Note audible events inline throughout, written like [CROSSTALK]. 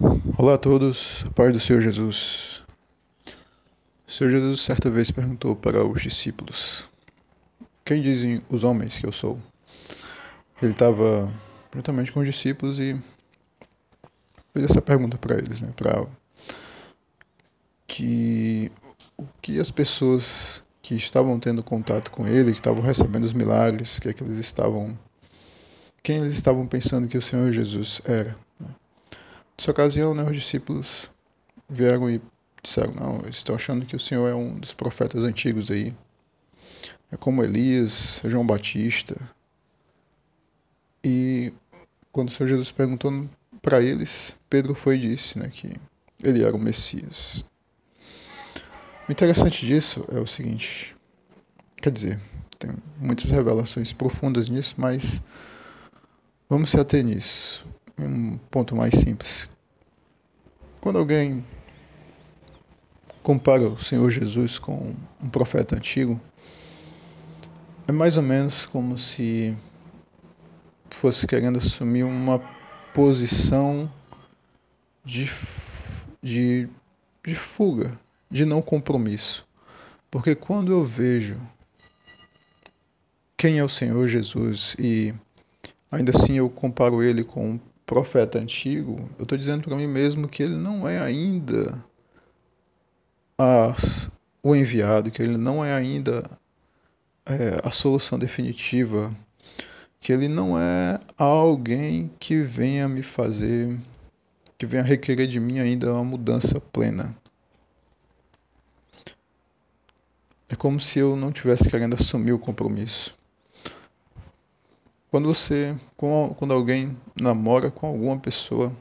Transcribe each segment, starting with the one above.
Olá a todos, paz do Senhor Jesus. O Senhor Jesus certa vez perguntou para os discípulos: Quem dizem os homens que eu sou? Ele estava juntamente com os discípulos e fez essa pergunta para eles, né? Para que o que as pessoas que estavam tendo contato com ele, que estavam recebendo os milagres, que, é que eles estavam quem eles estavam pensando que o Senhor Jesus era. Nessa ocasião, né, os discípulos vieram e disseram: Não, eles estão achando que o Senhor é um dos profetas antigos aí. É como Elias, é João Batista. E quando o Senhor Jesus perguntou para eles, Pedro foi e disse né, que ele era o Messias. O interessante disso é o seguinte: quer dizer, tem muitas revelações profundas nisso, mas vamos se ater nisso. Um ponto mais simples. Quando alguém compara o Senhor Jesus com um profeta antigo, é mais ou menos como se fosse querendo assumir uma posição de, de, de fuga, de não compromisso. Porque quando eu vejo quem é o Senhor Jesus e ainda assim eu comparo ele com um profeta antigo, eu estou dizendo para mim mesmo que ele não é ainda a, o enviado, que ele não é ainda é, a solução definitiva, que ele não é alguém que venha me fazer, que venha requerer de mim ainda uma mudança plena. É como se eu não tivesse querendo assumir o compromisso. Quando você, quando alguém namora com alguma pessoa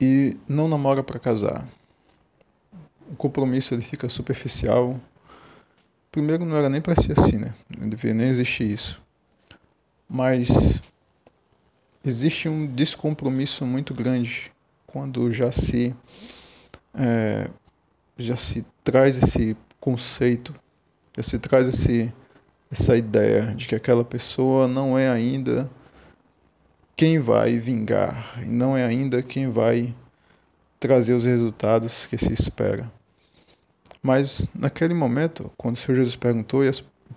e não namora para casar, o compromisso ele fica superficial. Primeiro não era nem para ser assim, né? Não deveria nem existir isso. Mas existe um descompromisso muito grande quando já se é, já se traz esse conceito, já se traz esse essa ideia de que aquela pessoa não é ainda quem vai vingar, e não é ainda quem vai trazer os resultados que se espera. Mas naquele momento, quando o Senhor Jesus perguntou e o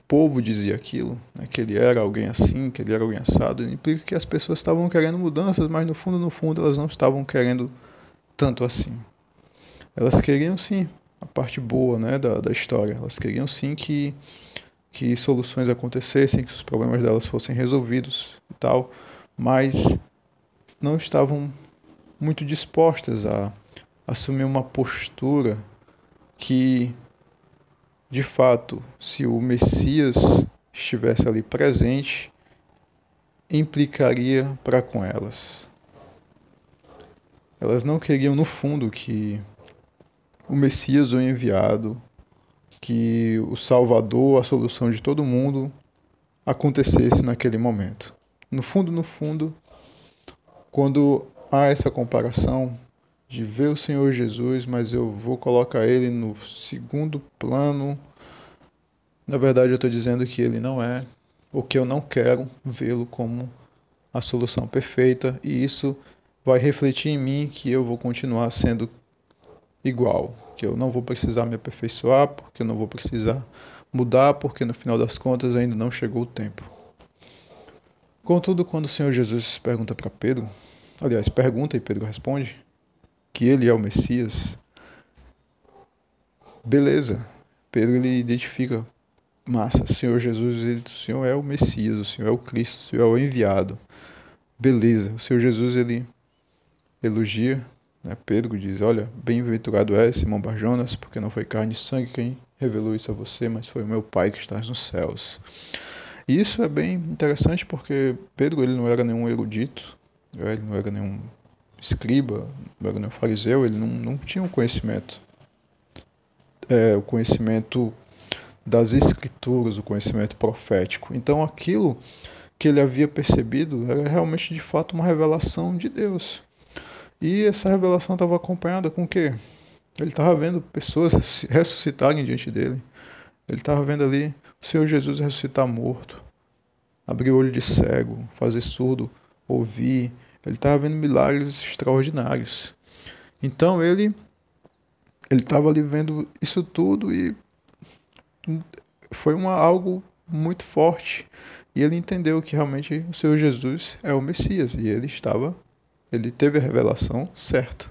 povo dizia aquilo, né, que ele era alguém assim, que ele era alguém assado, implica que as pessoas estavam querendo mudanças, mas no fundo, no fundo, elas não estavam querendo tanto assim. Elas queriam sim a parte boa né, da, da história, elas queriam sim que que soluções acontecessem, que os problemas delas fossem resolvidos e tal, mas não estavam muito dispostas a assumir uma postura que, de fato, se o Messias estivesse ali presente, implicaria para com elas. Elas não queriam, no fundo, que o Messias, o enviado, que o Salvador, a solução de todo mundo, acontecesse naquele momento. No fundo, no fundo, quando há essa comparação de ver o Senhor Jesus, mas eu vou colocar ele no segundo plano, na verdade eu estou dizendo que ele não é, ou que eu não quero vê-lo como a solução perfeita, e isso vai refletir em mim que eu vou continuar sendo igual, que eu não vou precisar me aperfeiçoar, porque eu não vou precisar mudar, porque no final das contas ainda não chegou o tempo. Contudo, quando o Senhor Jesus pergunta para Pedro, aliás, pergunta e Pedro responde que ele é o Messias, beleza. Pedro ele identifica, massa, Senhor Jesus, ele, o Senhor é o Messias, o Senhor é o Cristo, o Senhor é o enviado. Beleza, o Senhor Jesus ele elogia? Pedro diz: Olha, bem-aventurado é Simão Barjonas, porque não foi carne e sangue quem revelou isso a você, mas foi o meu Pai que está nos céus. E isso é bem interessante porque Pedro ele não era nenhum erudito, né? ele não era nenhum escriba, não era nenhum fariseu, ele não, não tinha um conhecimento, é, o conhecimento das escrituras, o conhecimento profético. Então aquilo que ele havia percebido era realmente de fato uma revelação de Deus. E essa revelação estava acompanhada com o quê? Ele estava vendo pessoas ressuscitarem diante dele. Ele estava vendo ali o Senhor Jesus ressuscitar morto, abrir o olho de cego, fazer surdo ouvir, Ele estava vendo milagres extraordinários. Então ele ele estava ali vendo isso tudo e foi uma, algo muito forte. E ele entendeu que realmente o Senhor Jesus é o Messias e ele estava, ele teve a revelação certa.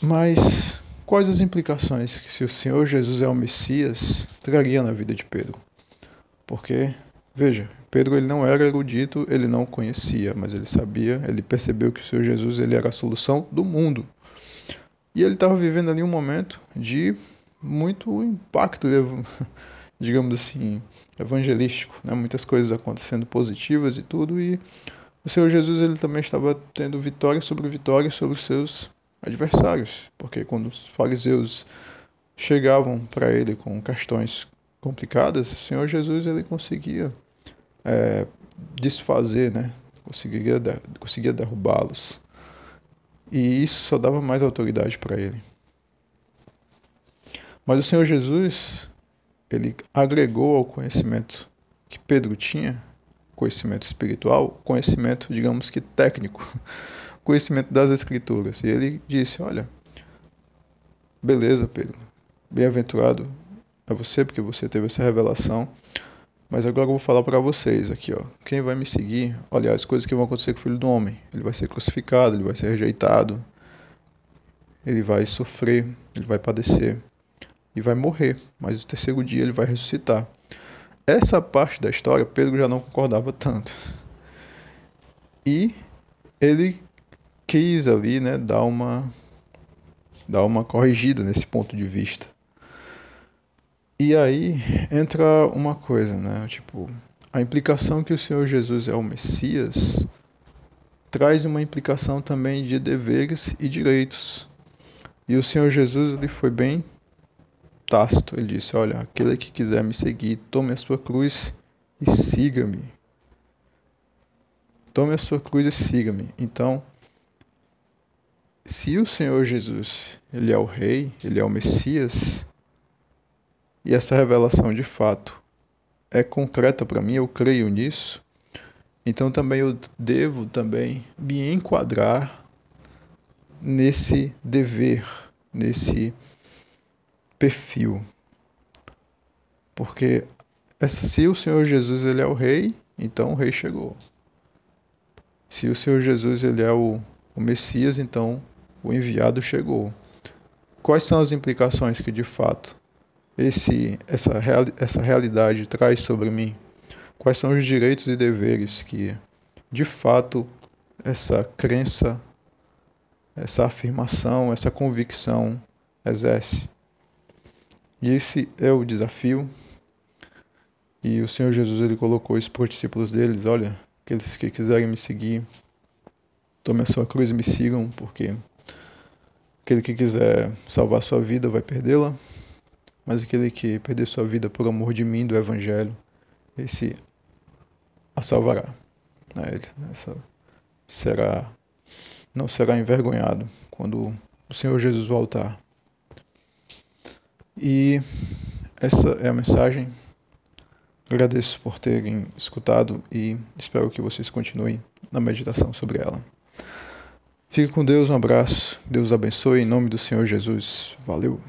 Mas quais as implicações que se o Senhor Jesus é o Messias traria na vida de Pedro? Porque veja, Pedro ele não era erudito, ele não conhecia, mas ele sabia, ele percebeu que o Senhor Jesus ele era a solução do mundo. E ele estava vivendo ali um momento de muito impacto, [LAUGHS] digamos assim, evangelístico, né? muitas coisas acontecendo positivas e tudo, e o Senhor Jesus ele também estava tendo vitória sobre vitória sobre os seus adversários, porque quando os fariseus chegavam para ele com questões complicadas, o Senhor Jesus ele conseguia é, desfazer, né? conseguia, conseguia derrubá-los. E isso só dava mais autoridade para ele. Mas o Senhor Jesus, ele agregou ao conhecimento que Pedro tinha, conhecimento espiritual, conhecimento, digamos que técnico, [LAUGHS] conhecimento das Escrituras. E ele disse: Olha, beleza, Pedro, bem-aventurado é você, porque você teve essa revelação. Mas agora eu vou falar para vocês aqui, ó. Quem vai me seguir, olha as coisas que vão acontecer com o filho do homem. Ele vai ser crucificado, ele vai ser rejeitado, ele vai sofrer, ele vai padecer e vai morrer. Mas no terceiro dia ele vai ressuscitar. Essa parte da história Pedro já não concordava tanto. E ele quis ali, né, dar uma dar uma corrigida nesse ponto de vista. E aí entra uma coisa, né? Tipo, a implicação que o Senhor Jesus é o Messias traz uma implicação também de deveres e direitos. E o Senhor Jesus ele foi bem tácito. Ele disse: Olha, aquele que quiser me seguir, tome a sua cruz e siga-me. Tome a sua cruz e siga-me. Então, se o Senhor Jesus ele é o Rei, ele é o Messias, e essa revelação de fato é concreta para mim, eu creio nisso, então também eu devo também me enquadrar nesse dever, nesse perfil. Porque essa, se o Senhor Jesus ele é o rei, então o rei chegou. Se o Senhor Jesus ele é o, o Messias, então o enviado chegou. Quais são as implicações que de fato esse, essa, real, essa realidade traz sobre mim? Quais são os direitos e deveres que, de fato, essa crença, essa afirmação, essa convicção exerce? E esse é o desafio. E o Senhor Jesus ele colocou isso para os discípulos deles: olha, aqueles que quiserem me seguir, tomem a sua cruz e me sigam, porque aquele que quiser salvar sua vida vai perdê-la mas aquele que perder sua vida por amor de mim, do Evangelho, esse a salvará. Né? Essa será, não será envergonhado quando o Senhor Jesus voltar. E essa é a mensagem. Agradeço por terem escutado e espero que vocês continuem na meditação sobre ela. Fique com Deus, um abraço, Deus abençoe em nome do Senhor Jesus. Valeu!